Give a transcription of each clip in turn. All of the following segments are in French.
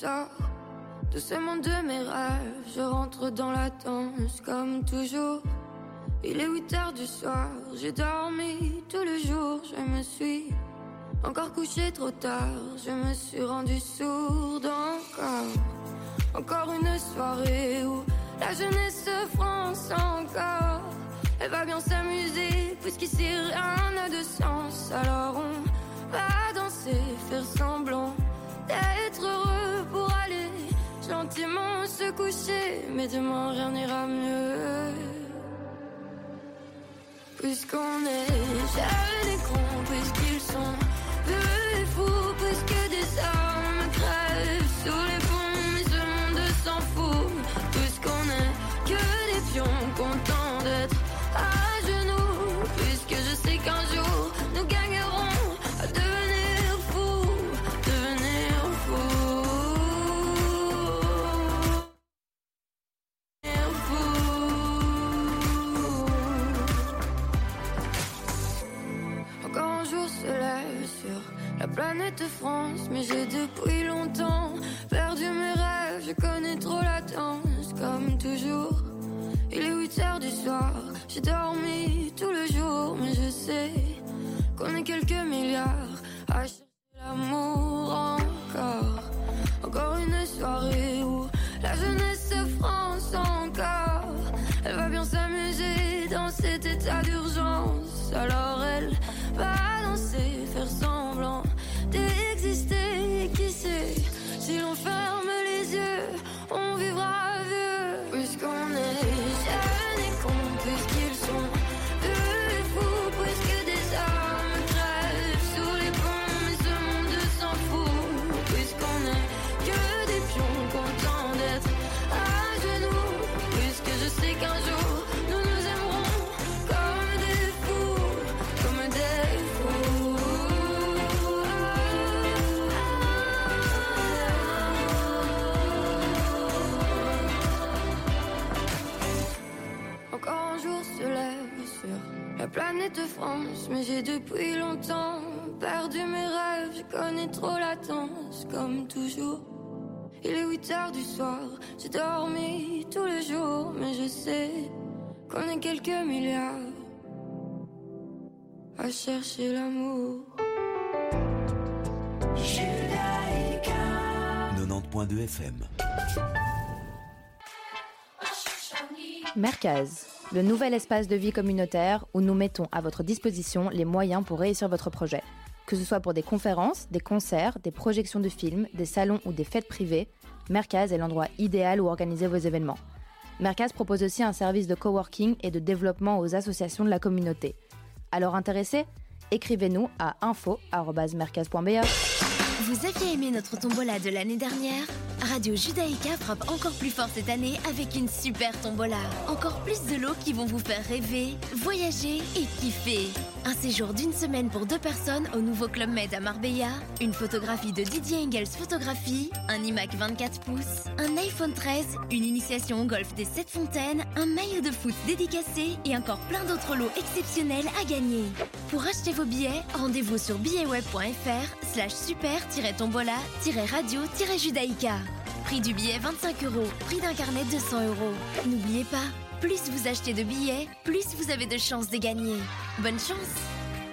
sors de ce de mes rêves. Je rentre dans la danse comme toujours. Il est 8 heures du soir, j'ai dormi tout le jour, je me suis encore couché trop tard, je me suis rendu sourde encore. Encore une soirée où la jeunesse se France encore. Elle va bien s'amuser, puisqu'ici rien n'a de sens. Alors on va danser, faire semblant d'être heureux pour aller gentiment se coucher. Mais demain rien n'ira mieux. Puisqu'on est jeunes et cons, puisqu'ils sont peu et fous, soir, j'ai dormi tout le jour, mais je sais qu'on est quelques milliards à chercher l'amour. 90.2 FM. Mercaz, le nouvel espace de vie communautaire où nous mettons à votre disposition les moyens pour réussir votre projet. Que ce soit pour des conférences, des concerts, des projections de films, des salons ou des fêtes privées, Mercaz est l'endroit idéal où organiser vos événements. Mercaz propose aussi un service de coworking et de développement aux associations de la communauté. Alors intéressé Écrivez-nous à info.mercaz.be. Vous aviez aimé notre tombola de l'année dernière? Radio Judaïka frappe encore plus fort cette année avec une super tombola. Encore plus de lots qui vont vous faire rêver, voyager et kiffer. Un séjour d'une semaine pour deux personnes au nouveau Club Med à Marbella, une photographie de Didier Engels Photographie, un iMac 24 pouces, un iPhone 13, une initiation au golf des 7 fontaines, un maillot de foot dédicacé et encore plein d'autres lots exceptionnels à gagner. Pour acheter vos billets, rendez-vous sur billetweb.fr slash super-tombola-radio-judaïka. Prix du billet 25 euros, prix d'un carnet 200 euros. N'oubliez pas, plus vous achetez de billets, plus vous avez de chances de gagner. Bonne chance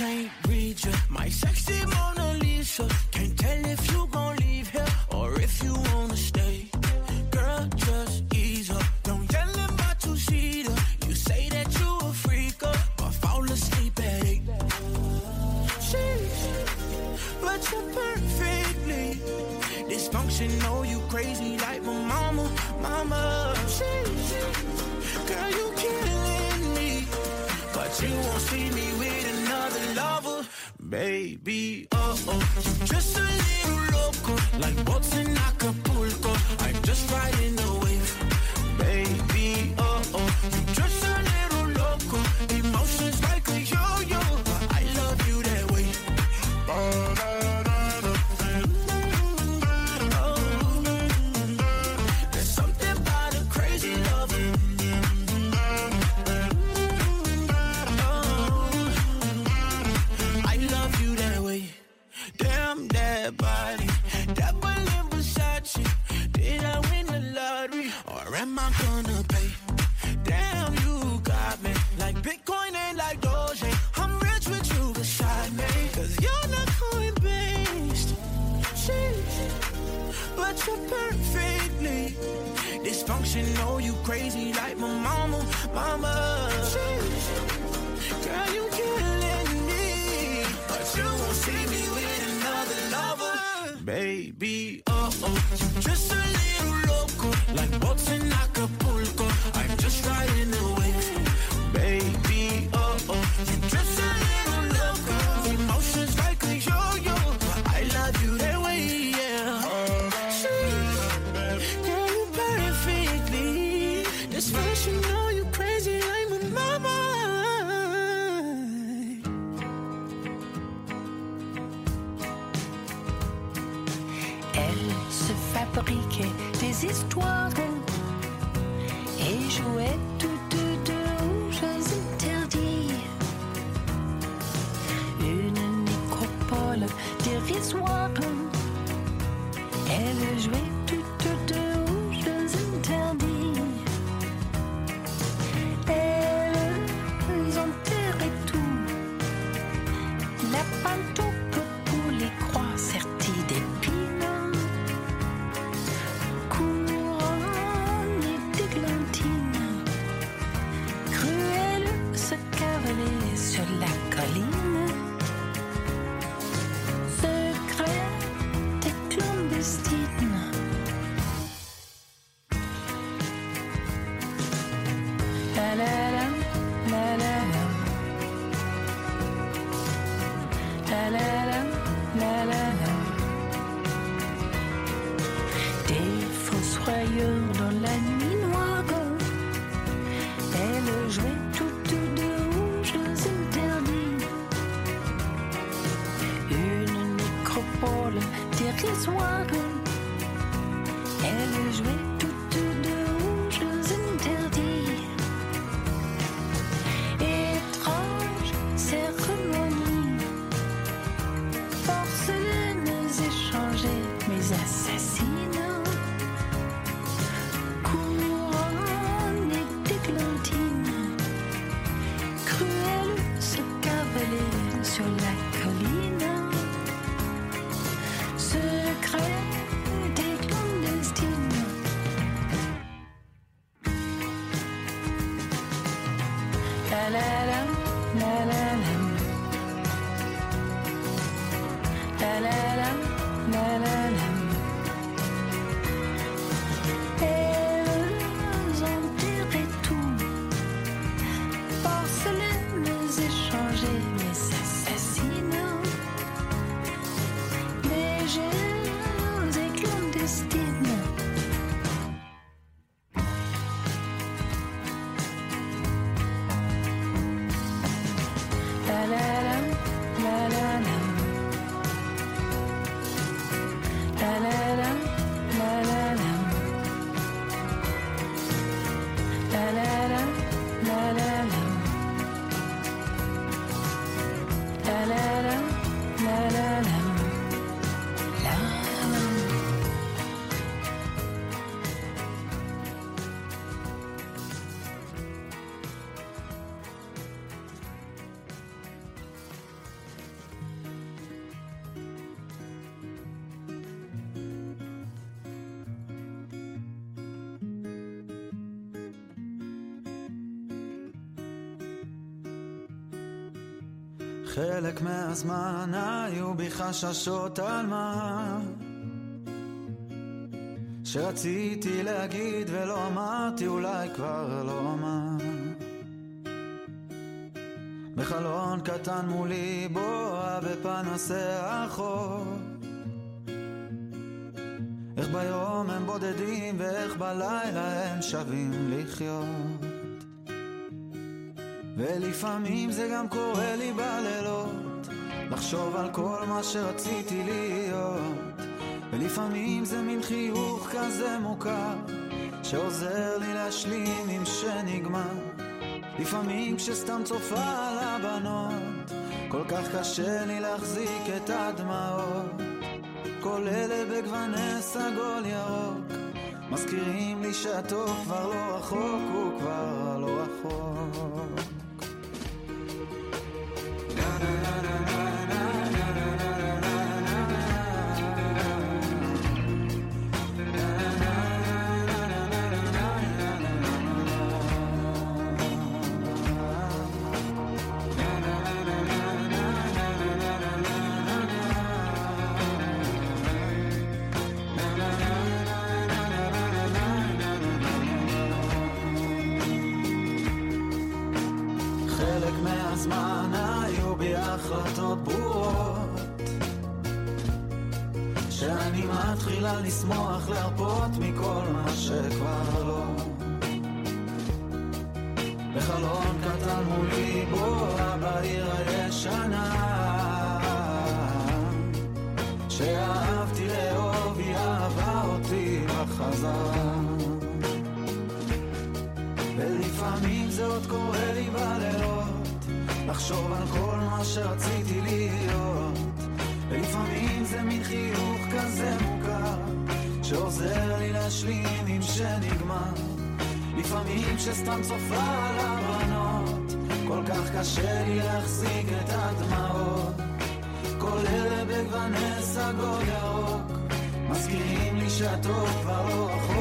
can't read you. My sexy Mona Lisa. Can't tell if you gon' leave here or if you wanna stay. Girl, just ease up. Don't yell at my two-seater. You say that you a freak up, but fall asleep at eight. Sheesh, but you're perfectly dysfunctional. You crazy Just Fabriquer des histoires et jouer. חלק מהזמן היו בי חששות על מה שרציתי להגיד ולא אמרתי אולי כבר לא אמר. בחלון קטן מולי בוע בפנסי החור איך ביום הם בודדים ואיך בלילה הם שווים לחיות. ולפעמים זה גם קורה לי בלילות לחשוב על כל מה שרציתי להיות. ולפעמים זה מין חיוך כזה מוכר שעוזר לי להשלים עם שנגמר. לפעמים כשסתם צופה על הבנות כל כך קשה לי להחזיק את הדמעות. כל אלה בגווני סגול ירוק מזכירים לי שהטוב כבר לא רחוק, הוא כבר לא רחוק. na na na na. להרפות מכל מה שכבר לא. בחלון קטן מולי בואה בעיר הישנה שאהבתי לאהוב, היא אהבה אותי בחזרה ולפעמים זה עוד קורה לי בלילות לחשוב על כל מה שרציתי להיות שנגמר. לפעמים שסתם צופה על הבנות כל כך קשה לי להחזיק את הדמעות. כל אלה בגווני סגול ירוק מזכירים לי שהטוב כבר לא רחוק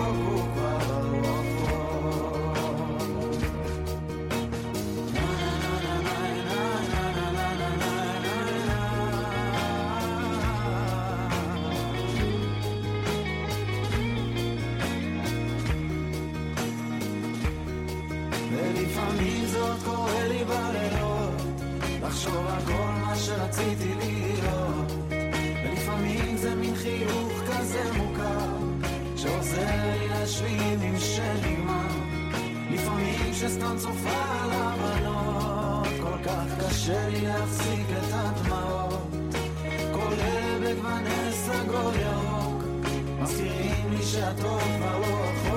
שנגמר לפעמים שסתם צופה על הבנות כל כך קשה לי להפסיק את הדמעות. כל אלה בגווני סגול ירוק מזכירים לי שהטוב כבר לא רחוק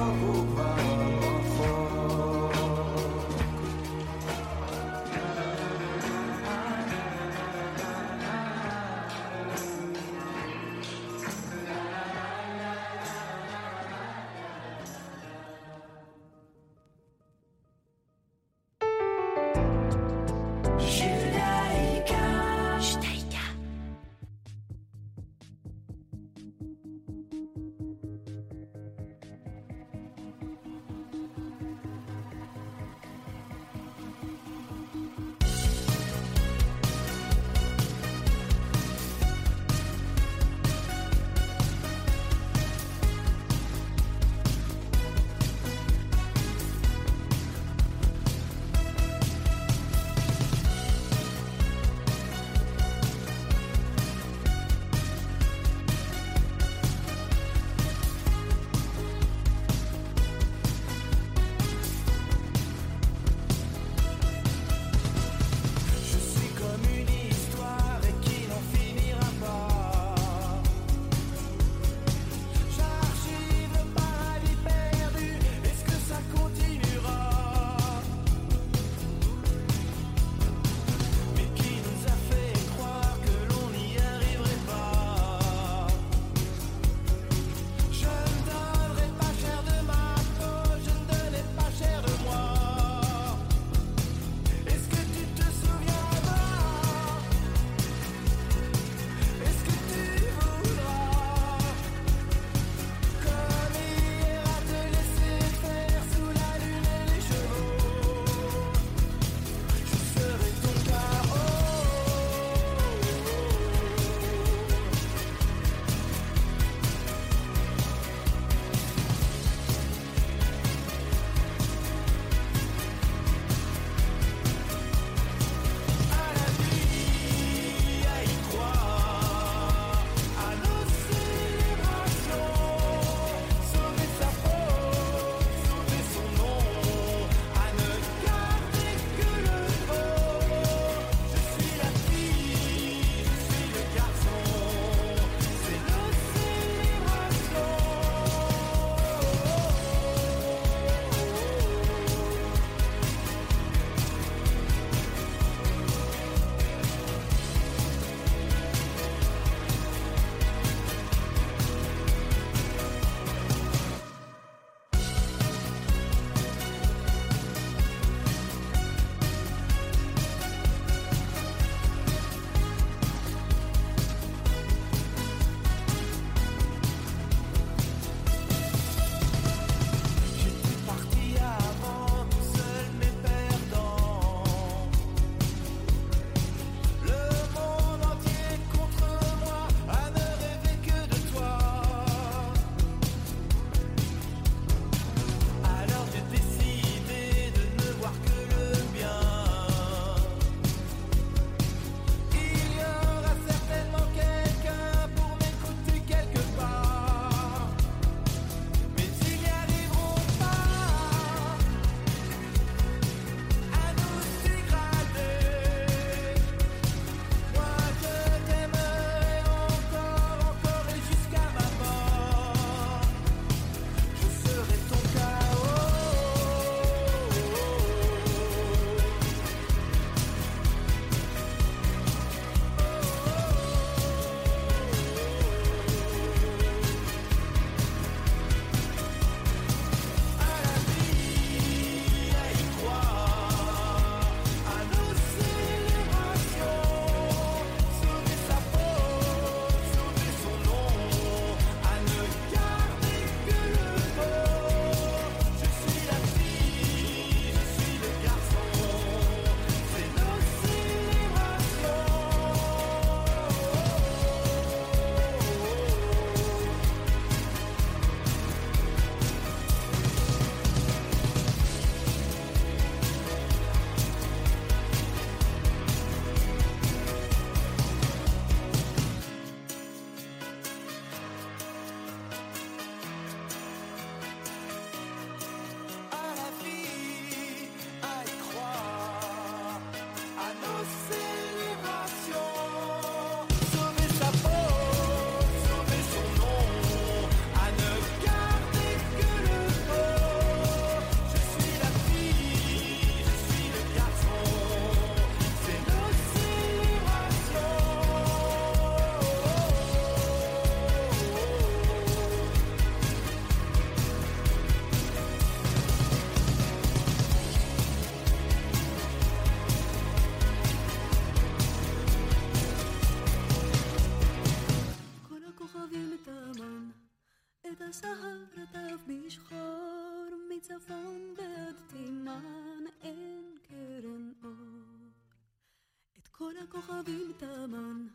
הכוכבים תמן,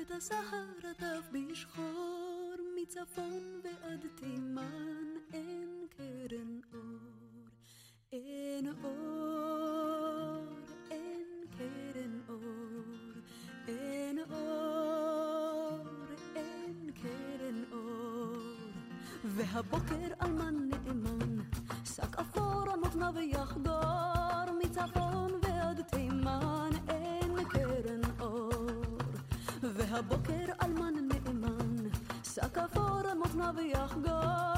את הסהר עטף בשחור, מצפון ועד תימן אין קרן אור, אין אור, אין קרן אור, אין אור, אין קרן אור. והבוקר אלמן נאמן, שק אפור על מותניו יחגור, והבוקר אלמן נאמן, שק אפור על מותניו יחגור,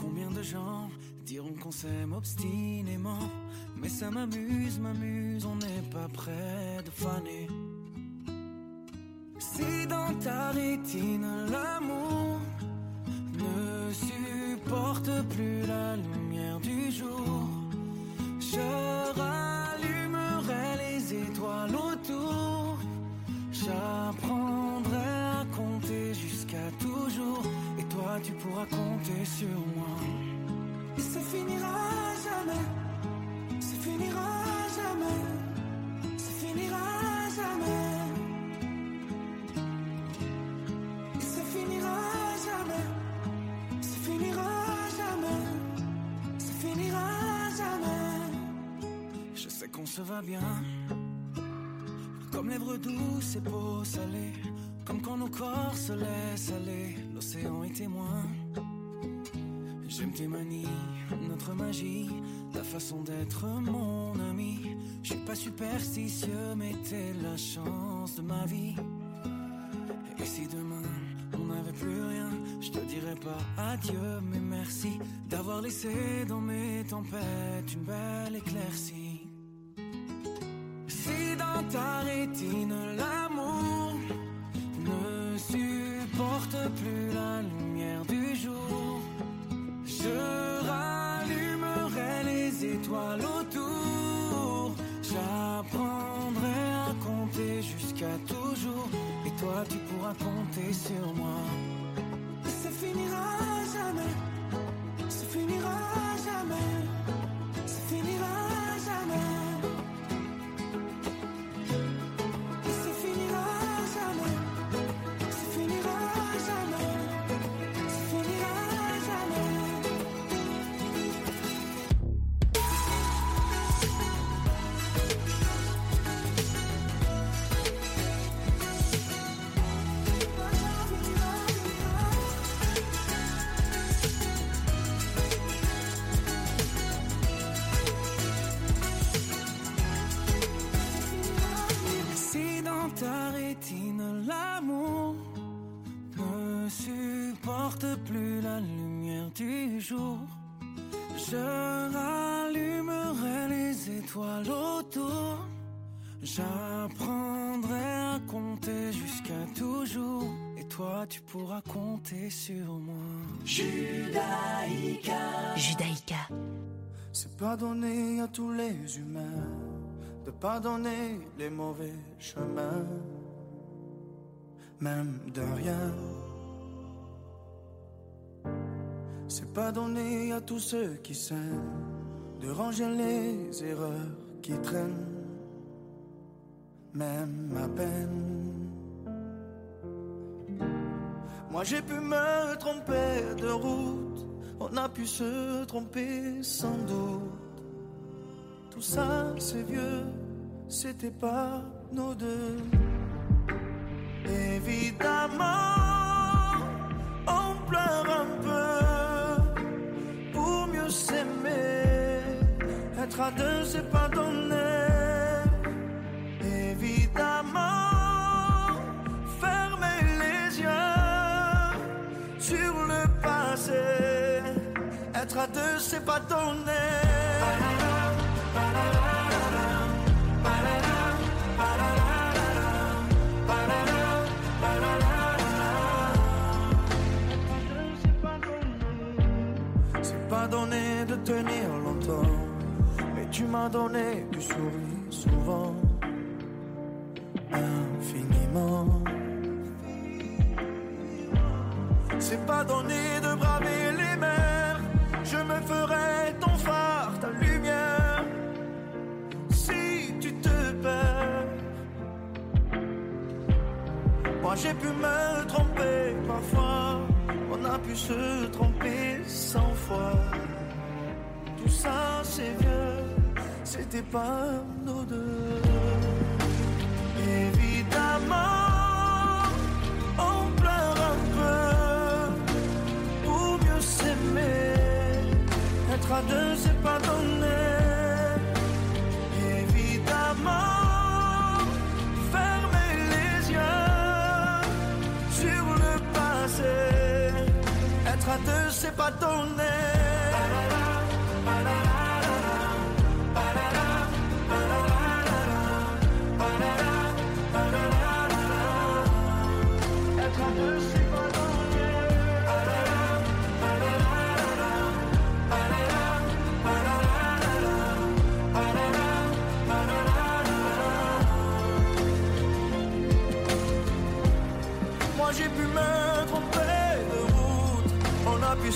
Combien de gens diront qu'on s'aime obstinément. Mais ça m'amuse, m'amuse, on n'est pas près de faner. Si dans ta rétine l'amour ne supporte plus la lumière du jour, je rallumerai les étoiles autour. J'apprendrai tu pourras compter sur moi. Et ça finira jamais, ça finira jamais, ça finira jamais. Et ça finira jamais, ça finira jamais, ça finira jamais. Je sais qu'on se va bien, comme lèvres douces et peaux salées. Comme quand nos corps se laissent aller. L'océan est témoin. J'aime tes manies, notre magie, ta façon d'être mon ami. Je suis pas superstitieux, mais t'es la chance de ma vie. Et si demain on n'avait plus rien, je te dirais pas adieu, mais merci d'avoir laissé dans mes tempêtes une belle éclaircie. Si dans ta rétine l'amour ne supporte plus la lumière du jour, je rallumerai les étoiles autour. J'apprendrai à compter jusqu'à toujours. Et toi, tu pourras compter sur moi. Ça finira jamais. Ça finira jamais. Ça finira jamais. Pourras compter sur moi. Judaïka. Judaïka. C'est pas donné à tous les humains de pardonner les mauvais chemins, même de rien. C'est pas donné à tous ceux qui s'aiment de ranger les erreurs qui traînent, même à peine. Moi j'ai pu me tromper de route, on a pu se tromper sans doute. Tout ça c'est vieux, c'était pas nos deux. Évidemment, on pleure un peu pour mieux s'aimer. Être à deux, c'est pas donné. Être à deux, c'est pas donné. C'est pas donné de tenir longtemps, mais tu m'as donné du sourire souvent, infiniment. C'est pas donné de braver les me ferai ton phare, ta lumière, si tu te perds. Moi j'ai pu me tromper parfois, on a pu se tromper cent fois. Tout ça c'est vieux, c'était pas nos deux. Évidemment, Être à deux c'est pas donné. Évidemment, fermer les yeux sur le passé. Être à deux, c'est pas donné.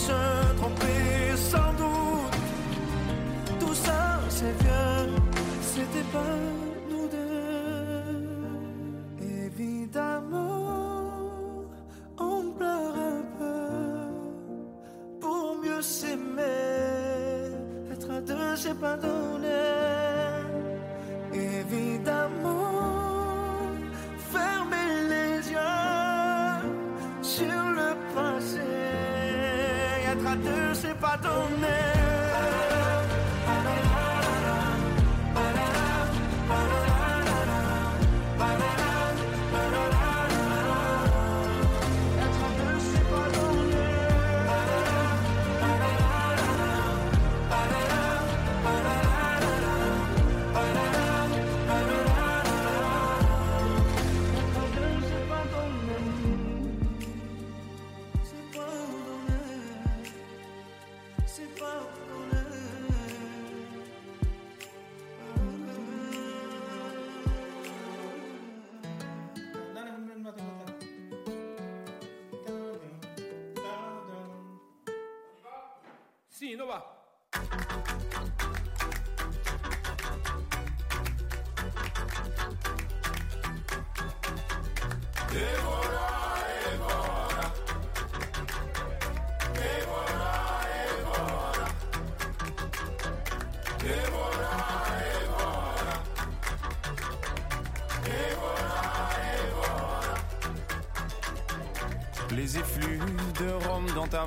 Se tromper sans doute. Tout ça c'est vieux, c'était pas nous deux. Évidemment, on pleure un peu pour mieux s'aimer. Être à deux c'est pas donné. Pas donner.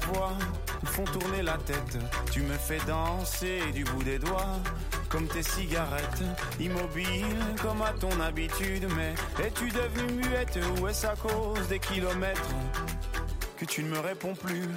Voix font tourner la tête. Tu me fais danser du bout des doigts, comme tes cigarettes. Immobile comme à ton habitude, mais es-tu devenue muette ou est-ce à cause des kilomètres que tu ne me réponds plus?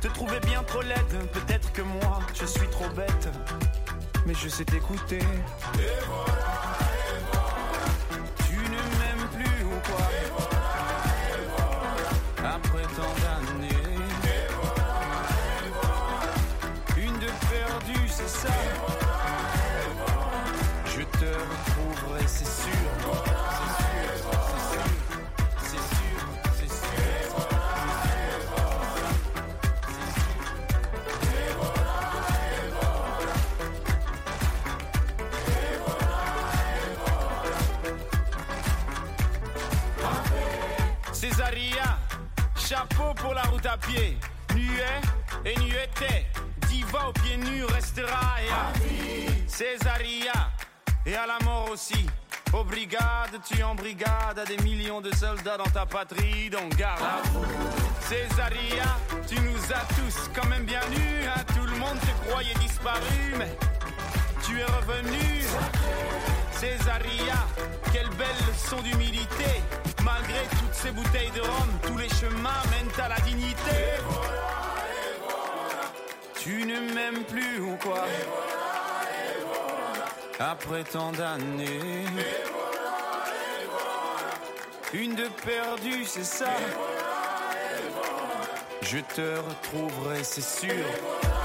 Te trouvaient bien trop laide Peut-être que moi je suis trop bête, mais je sais t'écouter. À pied. Nuet et nueté, diva aux pieds nus restera et à Césaria, et à la mort aussi. Aux brigades, tu en brigade, à des millions de soldats dans ta patrie, donc garde. Césaria, tu nous as tous quand même bien nus, hein, tout le monde te croyait disparu, mais tu es revenu. Césaria, quelle belle leçon d'humilité. Malgré toutes ces bouteilles de rhum, tous les chemins mènent à la dignité. Tu ne m'aimes plus ou quoi Après tant d'années. Une de perdue, c'est ça. Je te retrouverai, c'est sûr. C'est sûr,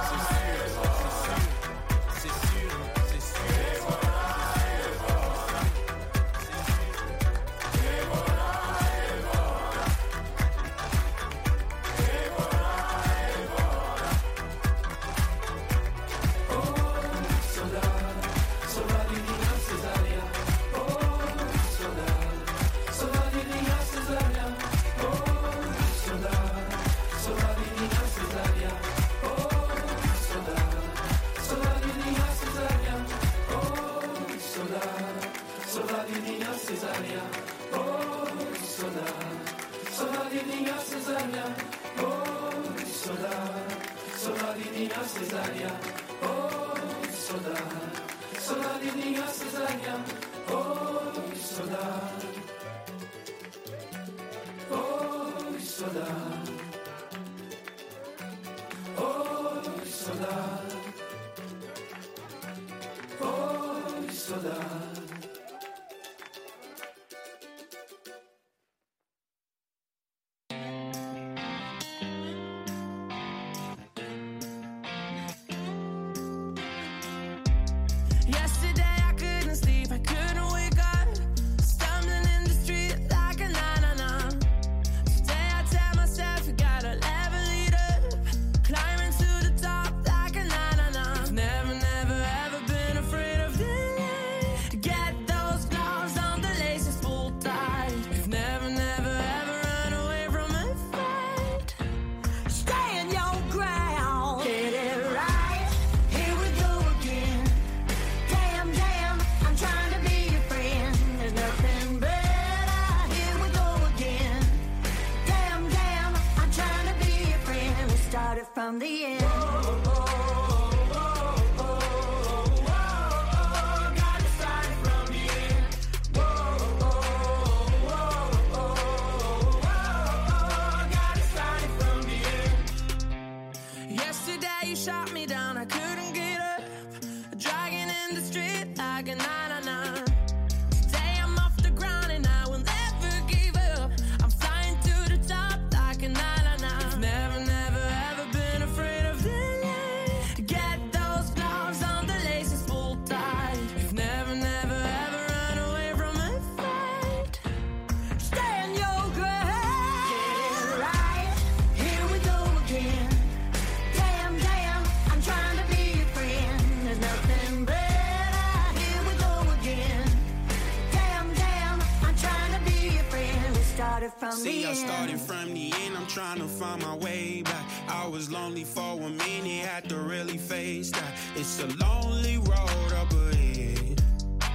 trying to find my way back. I was lonely for a minute, had to really face that. It's a lonely road up ahead.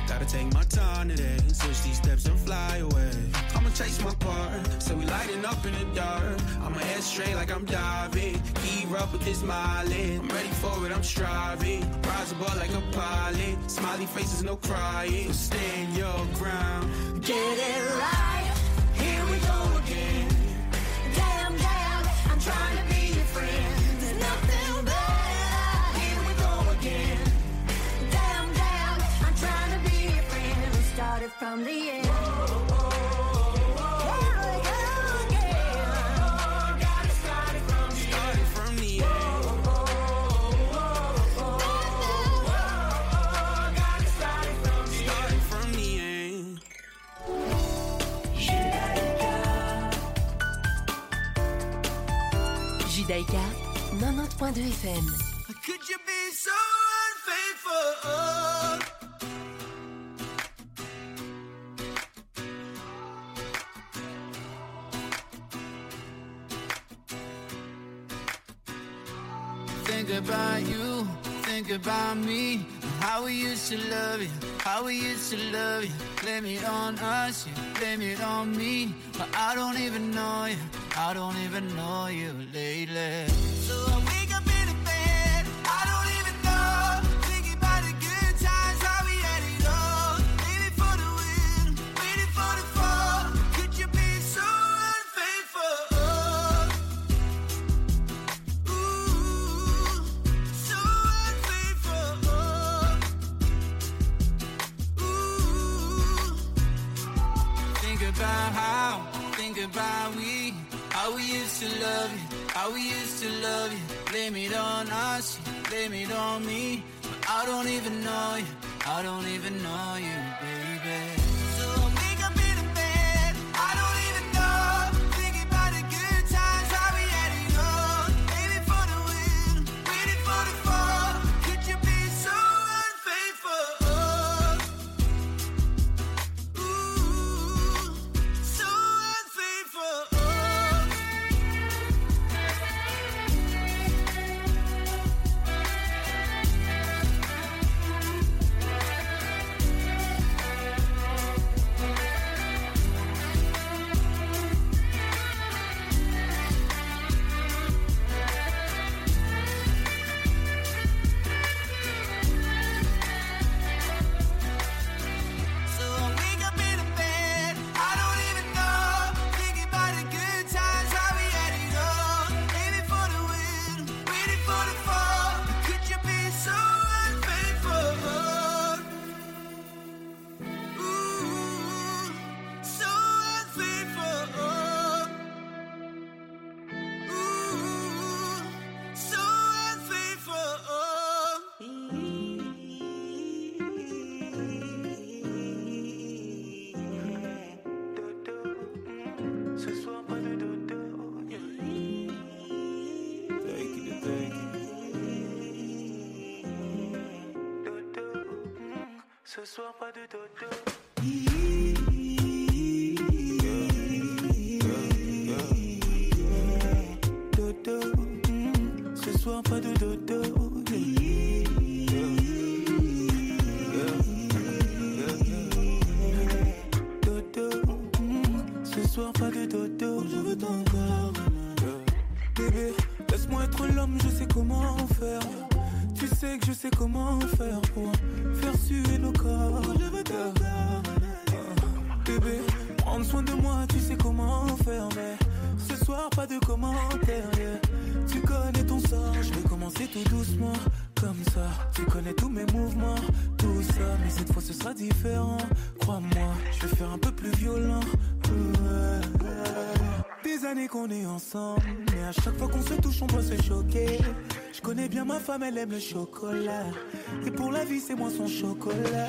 Gotta take my time today, switch these steps and fly away. I'ma chase my part, so we lighting up in the dark. I'ma head straight like I'm diving. Keep up with this mileage. I'm ready for it, I'm striving. Rise above like a pilot. Smiley faces, no crying. Stand your ground. Get it right. From the end. Judaïka 90.2 FM. Could you be so unfaithful? Think about you, think about me, how we used to love you, how we used to love you. Blame it on us, you blame it on me, but I don't even know you, I don't even know you lately. So how we used to love you. Blame it on us, blame it on me, but I don't even know you, I don't even know you, ce soir pas de dodo. Dodo, ce soir pas de dodo. Dodo, ce soir pas de dodo. Je veux ton corps, bébé. Laisse-moi être l'homme, je sais comment faire. Tu sais que je sais comment faire pour faire suer nos corps. Je veux ton corps. Bébé, prendre soin de moi, tu sais comment faire, mais ce soir pas de commentaires. yeah. Tu connais ton sort, je vais commencer tout doucement, comme ça. Tu connais tous mes mouvements, tout ça, mais cette fois ce sera différent. Crois-moi, je vais faire un peu plus violent. Des années qu'on est ensemble, mais à chaque fois qu'on se touche, on doit se choquer. Je connais bien ma femme, elle aime le chocolat. Et pour la vie, c'est moi son chocolat.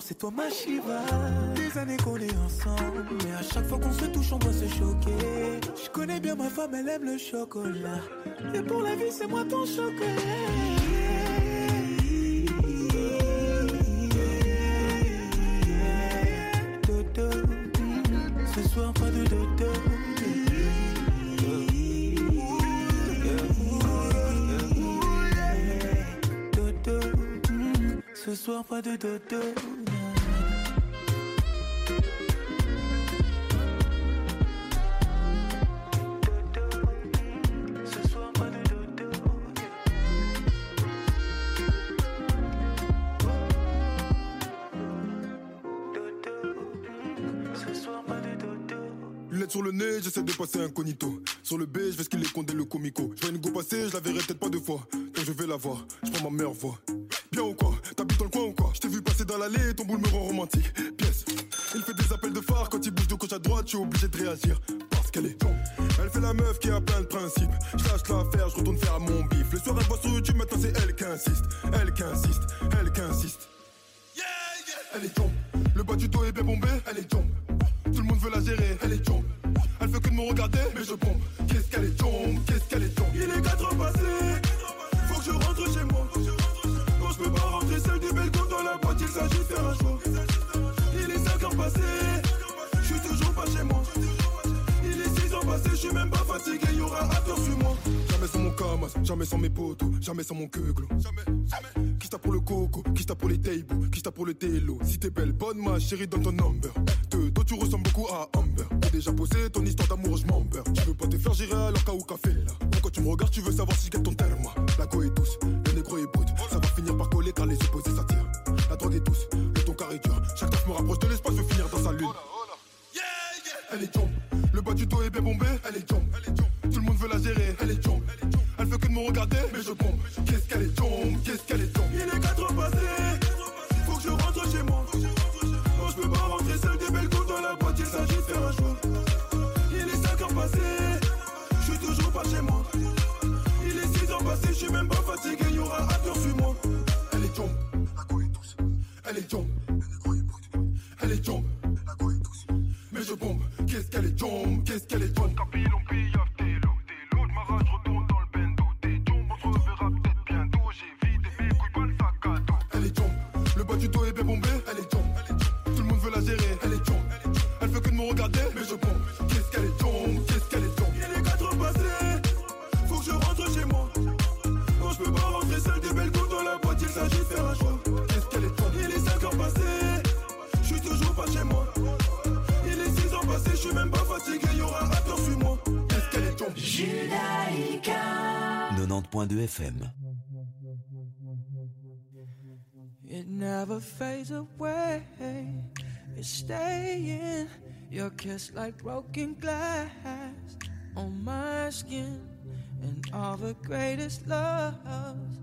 C'est toi ma Shiva. Des années qu'on est ensemble, mais à chaque fois qu'on se touche, on doit se choquer. Je connais bien ma femme, elle aime le chocolat. Et pour la vie, c'est moi ton chocolat. Ce soir pas de dodo. Ce soir pas de dodo. Incognito. Sur le B, je vais ce qu'il est condé le comico. Je vois une go passer, je la verrai peut-être pas deux fois. Donc je vais la voir, je prends ma meilleure voix. Bien ou quoi? T'habites dans le coin ou quoi? Je t'ai vu passer dans l'allée, ton boule me rend romantique. Pièce. Il fait des appels de phare quand il bouge de gauche à droite, je suis obligé de réagir. Parce qu'elle est Elle fait la meuf qui a plein de principes. Je lâche l'affaire, je retourne faire mon bif. Le soir, elle voit sur YouTube, maintenant c'est elle qui insiste. Elle qui insiste, elle qui insiste. Elle est tombe. Le bas du dos est bien bombé, elle est tombe. Regarder, mais je bombe. Qu'est-ce qu'elle est tombe, qu'est-ce qu'elle est tombe. Il est 4 heures passées, faut que je rentre chez moi. Non, je peux pas rentrer seul du balcon dans la boîte, il s'agit de faire un choix. Il est 5 heures passées, je suis toujours pas chez moi. Il est 6 heures passées, je suis même pas fatigué, y aura aperçu moi. Jamais sans jamais mes potos, jamais sans mon queuglo. Jamais, jamais. Qui pour le coco, qui pour les tables, qui pour le télo. Si t'es belle, bonne ma chérie, donne ton number. De dos, tu ressembles beaucoup à Amber. T'as déjà posé ton histoire d'amour, je m'en beurre. Tu veux pas te faire gérer alors qu'à ou café là. Pourquoi tu me regardes, tu veux savoir si je ton terme. La go est douce, le négro est brut. Ça va finir par coller car les opposés s'attirent. La drogue est douce, le ton carré dur. Chaque taf me rapproche de l'espace, je veux finir dans sa lune. Elle est tombe. Le bas du dos est bien bombé, elle est tombe. Tout le monde veut la gérer. Mais je bombe. Qu'est-ce qu'elle est tombe, qu'est-ce qu'elle est tombe. Il est 4 heures passées, faut que je rentre chez moi. Non, je peux pas rentrer seul des belles coups dans la boîte, il s'agit de faire un choix. Il est 5 heures passées, je suis toujours pas chez moi. Il est 6 heures passées, je suis même pas fatigué, y aura aperçu moi. Elle est tombe, la go est douce. Elle est tombe, elle est tombe, la go est douce. Mais je bombe, qu'est-ce qu'elle est tombe, qu'est-ce qu'elle est tombe. FM. It never fades away. It's staying. Your kiss like broken glass on my skin. And all the greatest loves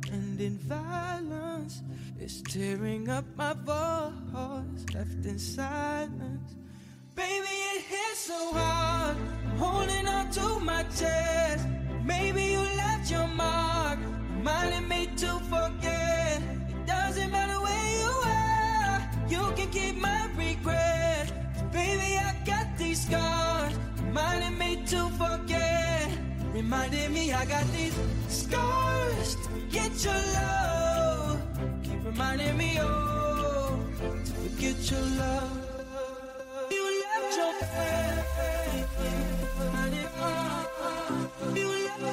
end in violence. It's tearing up my voice, left in silence. Baby, it hits so hard. Holding on to my chest. Maybe you left your mark, reminding me to forget. It doesn't matter where you are, you can keep my regret. Cause baby, I got these scars, reminding me to forget. Reminding me I got these scars to forget your love. Keep reminding me, oh, to forget your love. You left your pain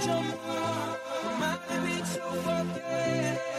bitch, I'm, my fucking.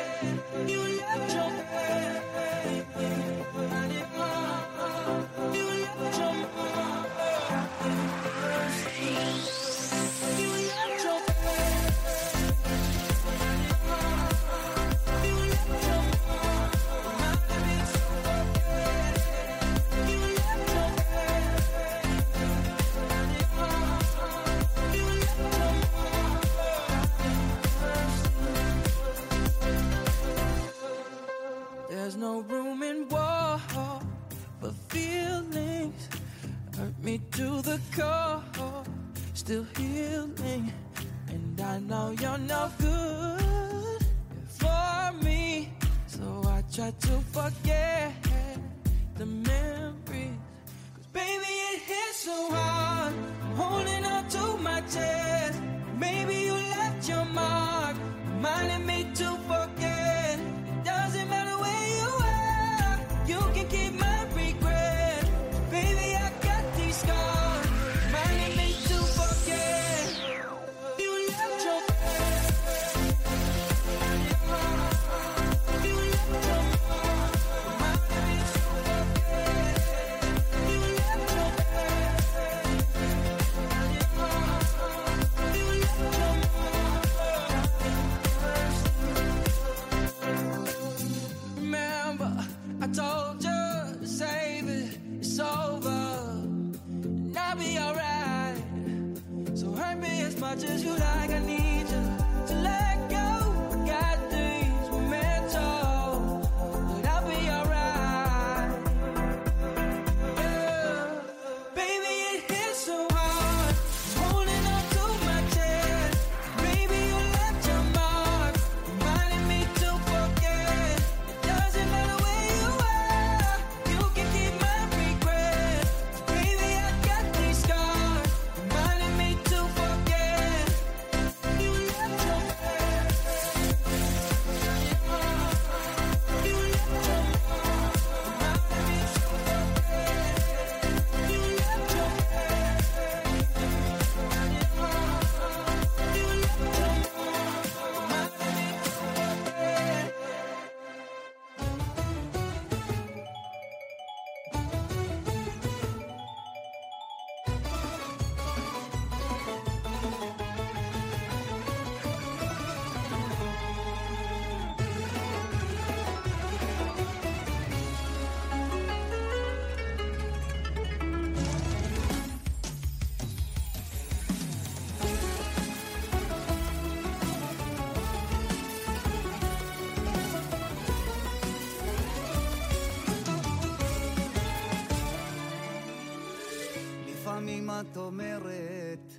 את אומרת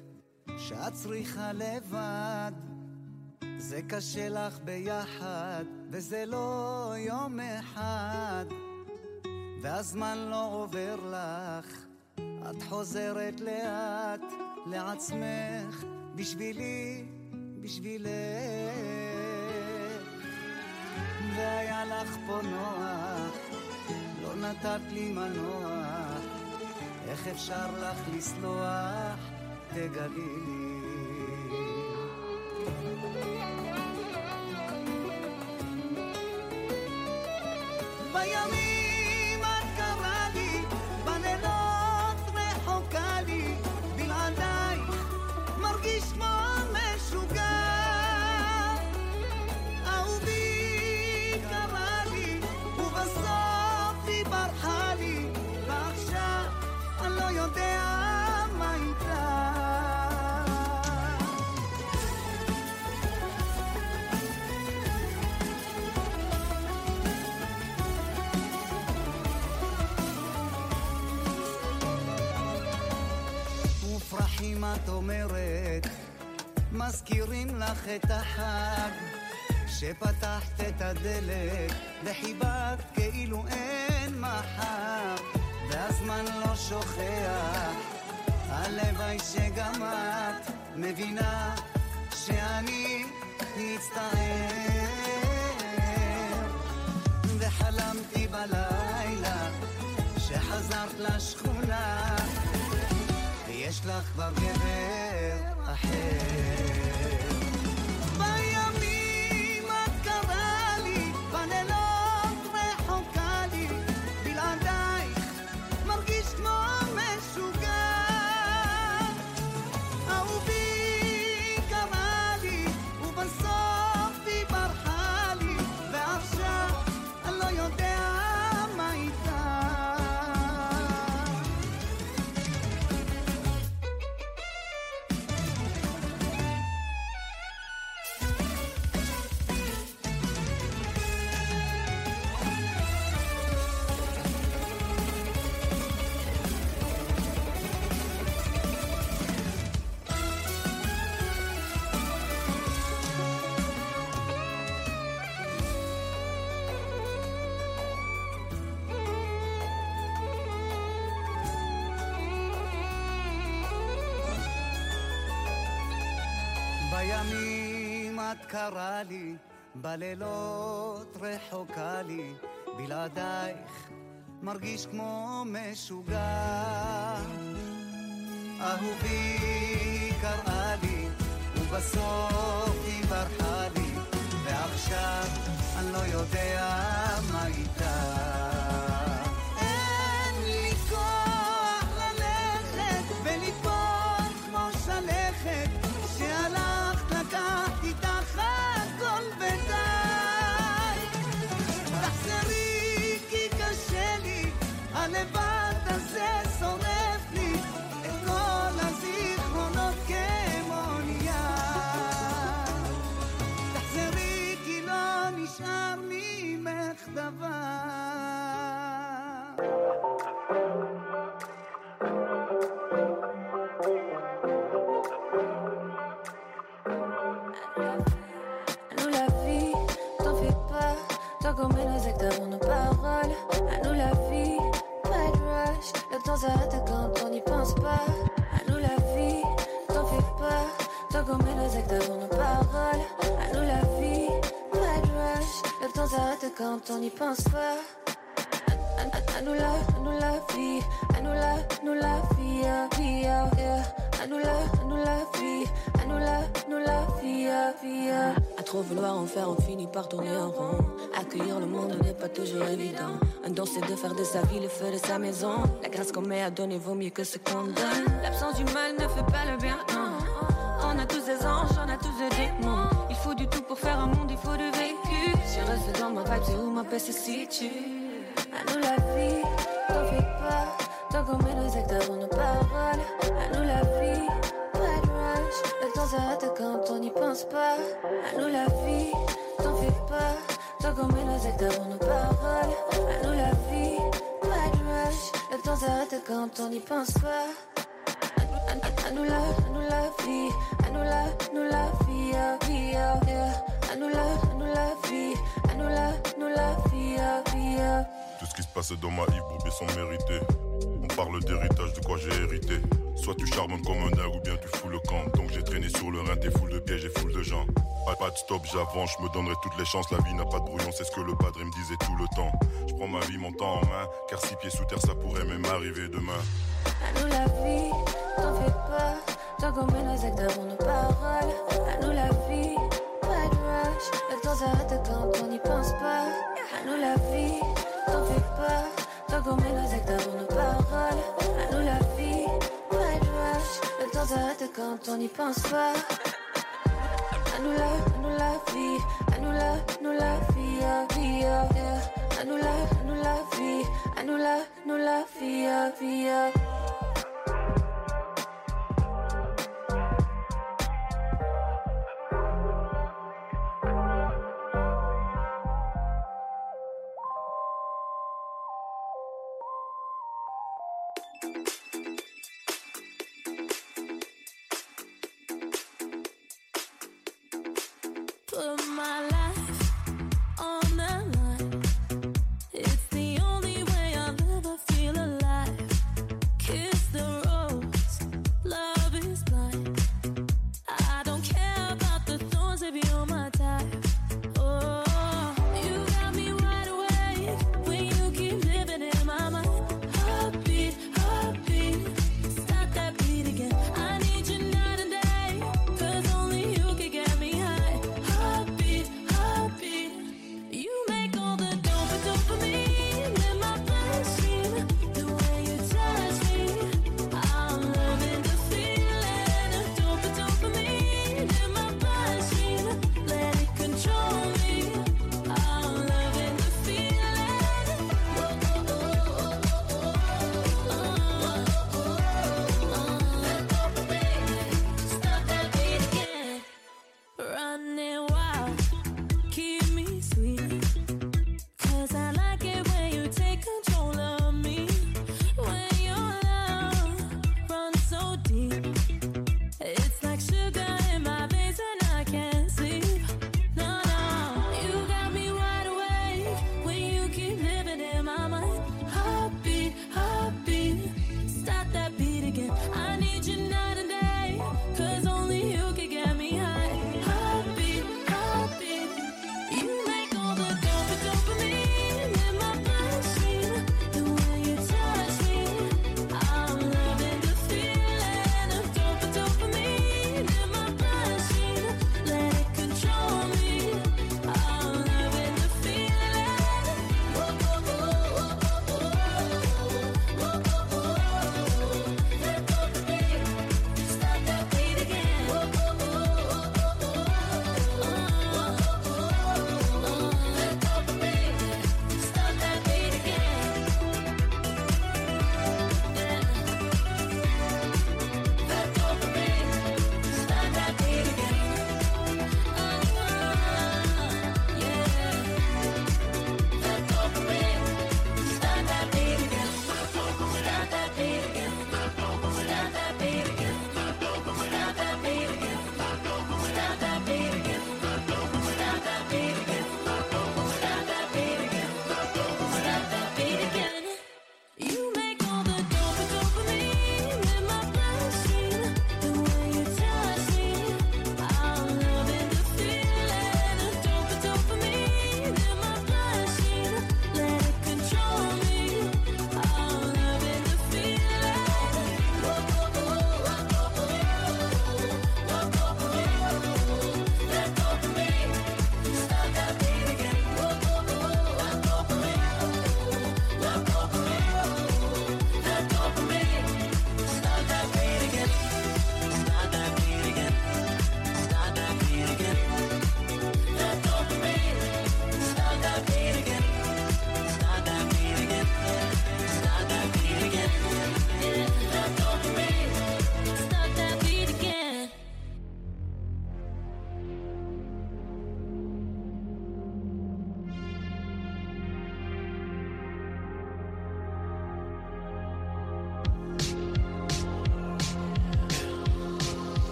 שאת צריכה לבד, זה קשה לך ביחד, וזה לא יום אחד, והזמן לא עובר לך, את חוזרת לאט לעצמך, בשבילי, בשבילך. והיה לך פה נוח, לא נתת לי מנוח. איך אפשר לך לסלוח, תגלי לי. בימים מזכירים לך את החג שפתחת את הדלת וחיבקת כאילו אין מחר והזמן לא שוכח. הלוואי שגם את מבינה שאני מצטער. וחלמתי בלילה שחזרת לשכונה ויש לך כבר גבר אחר. בלילות רחוקה לי, בלעדייך מרגיש כמו משוגע. אהובי קראה לי, ובסוף היא pense pas. À, nous la, à nous la vie, à nous la, à nous la vie, vie, yeah. À nous la, à nous la vie, à nous la, à nous la vie, vie. À trop vouloir en faire, on finit par tourner en rond. Accueillir le monde n'est pas toujours évident. Un don, c'est de faire de sa vie le feu de sa maison. La grâce qu'on met à donner vaut mieux que ce qu'on donne. L'absence du mal ne fait pas le bien, non. On a tous des anges, on a tous des démons. Il faut du tout pour faire un monde, dans ma vibe, où ma paix se situe? À nous la vie, t'en fais pas. Tant qu'on met nos actes avant nos paroles. À nous la vie, pas de rush. Le temps s'arrête quand on n'y pense pas. À nous la vie, t'en fais pas. Tant qu'on met nos actes avant nos paroles. À nous la vie, pas de rush. Le temps s'arrête quand on n'y pense pas. À, nous la, à nous la vie, à nous la, nous la vie, ah, vie, ah, yeah. À nous la, à nous la Passe dans ma vie pour bien s'en mériter. On parle d'héritage, de quoi j'ai hérité. Soit tu charbonnes comme un dingue ou bien tu fous le camp. Donc j'ai traîné sur le rein, t'es full de pièges et full de gens. Pas, pas de stop, j'avance, je me donnerai toutes les chances. La vie n'a pas de brouillon, c'est ce que le padre me disait tout le temps. Je prends ma vie, mon temps en main. Car six pieds sous terre, ça pourrait même arriver demain. À nous la vie, t'en fais pas. Tant qu'on nos actes avant nos paroles. À nous la vie, pas de rush. Le temps s'arrête quand on n'y pense pas. À nous la vie, t'en fais pas. Qu'on met nos actes avant nos paroles. À nous la vie, pas de rush. Le temps s'arrête quand on n'y pense pas. À nous la, à nous la vie, à nous la, à nous la vie, ah, vie, ah, yeah. À nous la, à nous la vie, à nous la, à nous la vie, ah, vie,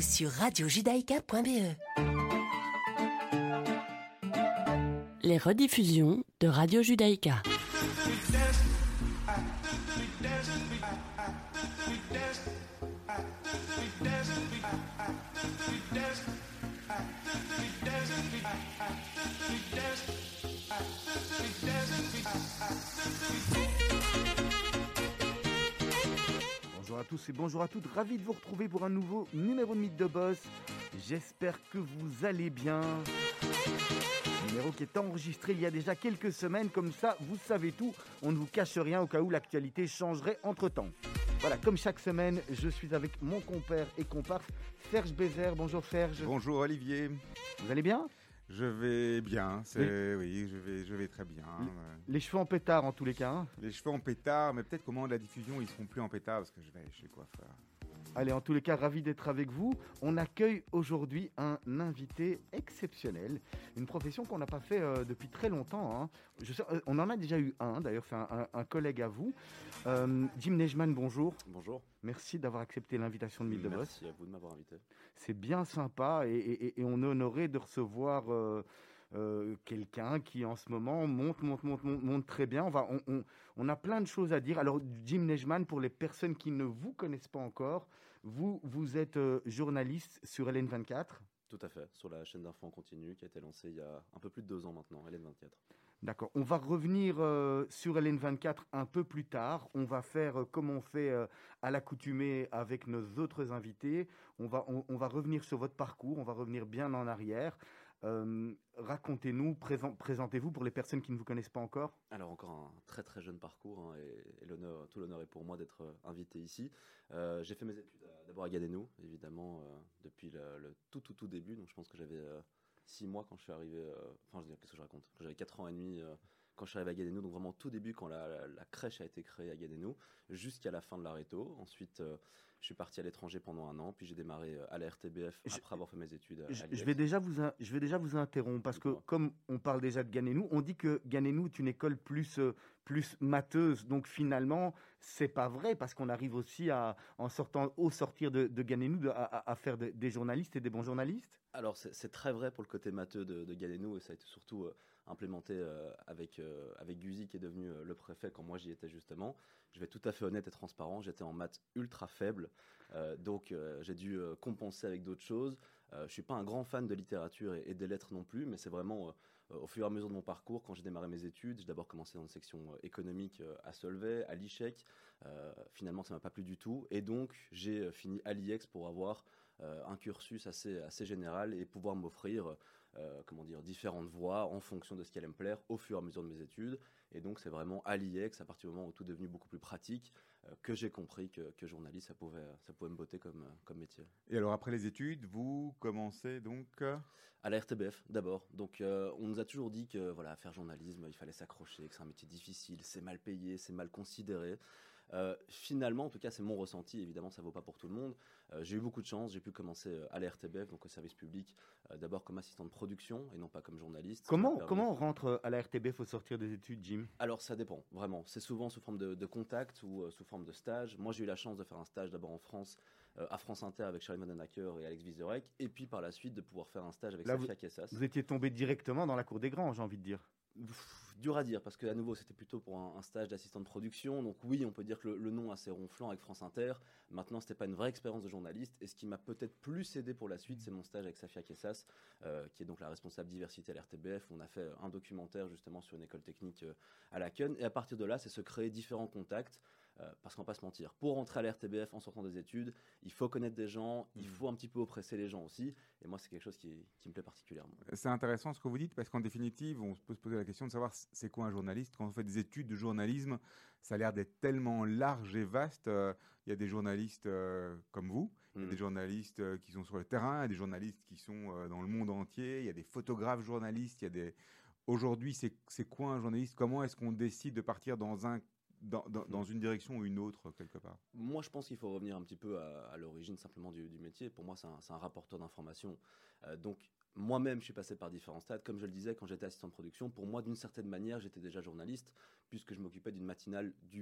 Retrouvez-nous sur radiojudaïka.be. Les rediffusions de Radio Judaïka. Bonjour à tous et bonjour à toutes, ravi de vous retrouver pour un nouveau numéro de Mythe de Boss. J'espère que vous allez bien. Numéro qui est enregistré il y a déjà quelques semaines, comme ça vous savez tout, on ne vous cache rien au cas où l'actualité changerait entre temps. Voilà, comme chaque semaine, je suis avec mon compère et comparse Serge Bézère. Bonjour Serge. Bonjour Olivier. Vous allez bien? Je vais bien, c'est oui, je vais, je vais très bien. euh. Les cheveux en pétard en tous les cas. hein? Les cheveux en pétard, mais peut-être qu'au moment de la diffusion, ils seront plus en pétard parce que je vais chez le coiffeur. Allez, en tous les cas, ravi d'être avec vous. On accueille aujourd'hui un invité exceptionnel, une profession qu'on n'a pas fait euh, depuis très longtemps. hein. Je sais- euh, on en a déjà eu un, d'ailleurs, c'est un, un- un collègue à vous. Euh, Jim Nejman, bonjour. Bonjour. Merci d'avoir accepté l'invitation de Mythe de Boss. Merci à vous de m'avoir invité. C'est bien sympa et, et- et on est honoré de recevoir euh, euh, quelqu'un qui en ce moment monte, monte, monte, monte, monte très bien. On, va, on, on- on a plein de choses à dire. Alors, Jim Nejman, pour les personnes qui ne vous connaissent pas encore, vous, vous êtes euh, journaliste sur LN24. Tout à fait, sur la chaîne d'infos en continu qui a été lancée il y a un peu plus de deux ans maintenant, LN24. D'accord. On va revenir euh, sur LN24 un peu plus tard. On va faire euh, comme on fait euh, à l'accoutumée avec nos autres invités. On va, on, on va revenir sur votre parcours. On va revenir bien en arrière. Euh, Racontez-nous, présent- présentez-vous pour les personnes qui ne vous connaissent pas encore. Alors encore un très très jeune parcours hein, et, l'honneur, tout l'honneur est pour moi d'être euh, invité ici. Euh, j'ai fait mes études d'abord à Gadenou, évidemment, depuis le, tout tout tout début. Donc je pense que j'avais euh, six mois quand je suis arrivé. Enfin, je veux dire, qu'est-ce que je raconte? J'avais quatre ans et demi. quand je suis arrivé à Gadenou, donc vraiment tout début, quand la, la- la crèche a été créée à Gadenou, jusqu'à la fin de l'aréto. Ensuite, je suis parti à l'étranger pendant un an, puis j'ai démarré euh, à la RTBF après avoir fait mes études. à Je, je vais déjà vous, je vais déjà vous interrompre parce que comme on parle déjà de Ganenou, on dit que Ganenou est une école plus, euh, plus matheuse. Donc finalement, c'est pas vrai parce qu'on arrive aussi à, en sortant, au sortir de, de Ganenou, de- à, faire de- des journalistes et des bons journalistes. Alors c'est très vrai pour le côté matheux de, de Gadenou et ça a été surtout euh, implémenté euh, avec, euh, avec Guzy qui est devenu euh, le préfet quand moi j'y étais justement. Je vais être tout à fait honnête et transparent, j'étais en maths ultra faible, euh, donc j'ai dû compenser avec d'autres choses. Je suis pas un grand fan de littérature et, des lettres non plus, mais c'est vraiment au fur et à mesure de mon parcours, quand j'ai démarré mes études, j'ai d'abord commencé dans une section économique à Solvay, à l'ICHEC. Euh, finalement, ça m'a pas plu du tout. Et donc, j'ai fini à l'IEX pour avoir un cursus assez, assez général et pouvoir m'offrir euh, comment dire, différentes voies en fonction de ce qui allait me plaire au fur et à mesure de mes études. Et donc, c'est vraiment à l'IEX, à partir du moment où tout est devenu beaucoup plus pratique, euh, que j'ai compris que, que journaliste, ça pouvait, ça pouvait me botter comme, euh, comme métier. Et alors après les études, vous commencez donc euh, À la RTBF d'abord. Donc euh, on nous a toujours dit que voilà, faire journalisme, il fallait s'accrocher, que c'est un métier difficile, c'est mal payé, c'est mal considéré. Euh, finalement, en tout cas, c'est mon ressenti. Évidemment, ça vaut pas pour tout le monde. Euh, j'ai eu beaucoup de chance. J'ai pu commencer euh, à la RTBF, donc au service public, euh, d'abord comme assistant de production et non pas comme journaliste. Comment, permis- comment on rentre à la RTBF au sortir des études, Jim? Alors ça dépend, vraiment. C'est souvent sous forme de, de contact ou sous forme de stage. Moi j'ai eu la chance de faire un stage d'abord en France, à France Inter avec Charlie Modenacker et Alex Vizorek, et puis par la suite de pouvoir faire un stage avec Là, vous, Safia Kessas. vous étiez tombé directement dans la cour des grands, j'ai envie de dire. Dur à dire, parce que à nouveau c'était plutôt pour un, un stage d'assistant de production, donc oui on peut dire que le, le nom assez ronflant avec France Inter. Maintenant c'était pas une vraie expérience de journaliste, et ce qui m'a peut-être plus aidé pour la suite, c'est mon stage avec Safia Kessas, euh, qui est donc la responsable diversité à l'RTBF. On a fait un documentaire justement sur une école technique euh, à la Laken, et à partir de là c'est se créer différents contacts. Euh, parce qu'on va pas se mentir, pour rentrer à l'RTBF en sortant des études, il faut connaître des gens, il faut un petit peu oppresser les gens aussi, et moi c'est quelque chose qui, qui me plaît particulièrement. C'est intéressant ce que vous dites parce qu'en définitive, on peut se poser la question de savoir c'est quoi un journaliste. Quand on fait des études de journalisme, ça a l'air d'être tellement large et vaste. Euh, Il y a des journalistes euh, comme vous, il y a Mm. des journalistes qui sont sur le terrain, il y a des journalistes qui sont dans le monde entier, il y a des photographes journalistes, il y a des. Aujourd'hui, c'est quoi un journaliste? Comment est-ce qu'on décide de partir dans un dans, une direction ou une autre quelque part Moi, je pense qu'il faut revenir un petit peu à, l'origine simplement du, métier. Pour moi, c'est un, rapporteur d'informations. Euh, donc, moi-même, je suis passé par différents stades. Comme je le disais, quand j'étais assistant de production, pour moi, d'une certaine manière, j'étais déjà journaliste, puisque je m'occupais d'une matinale du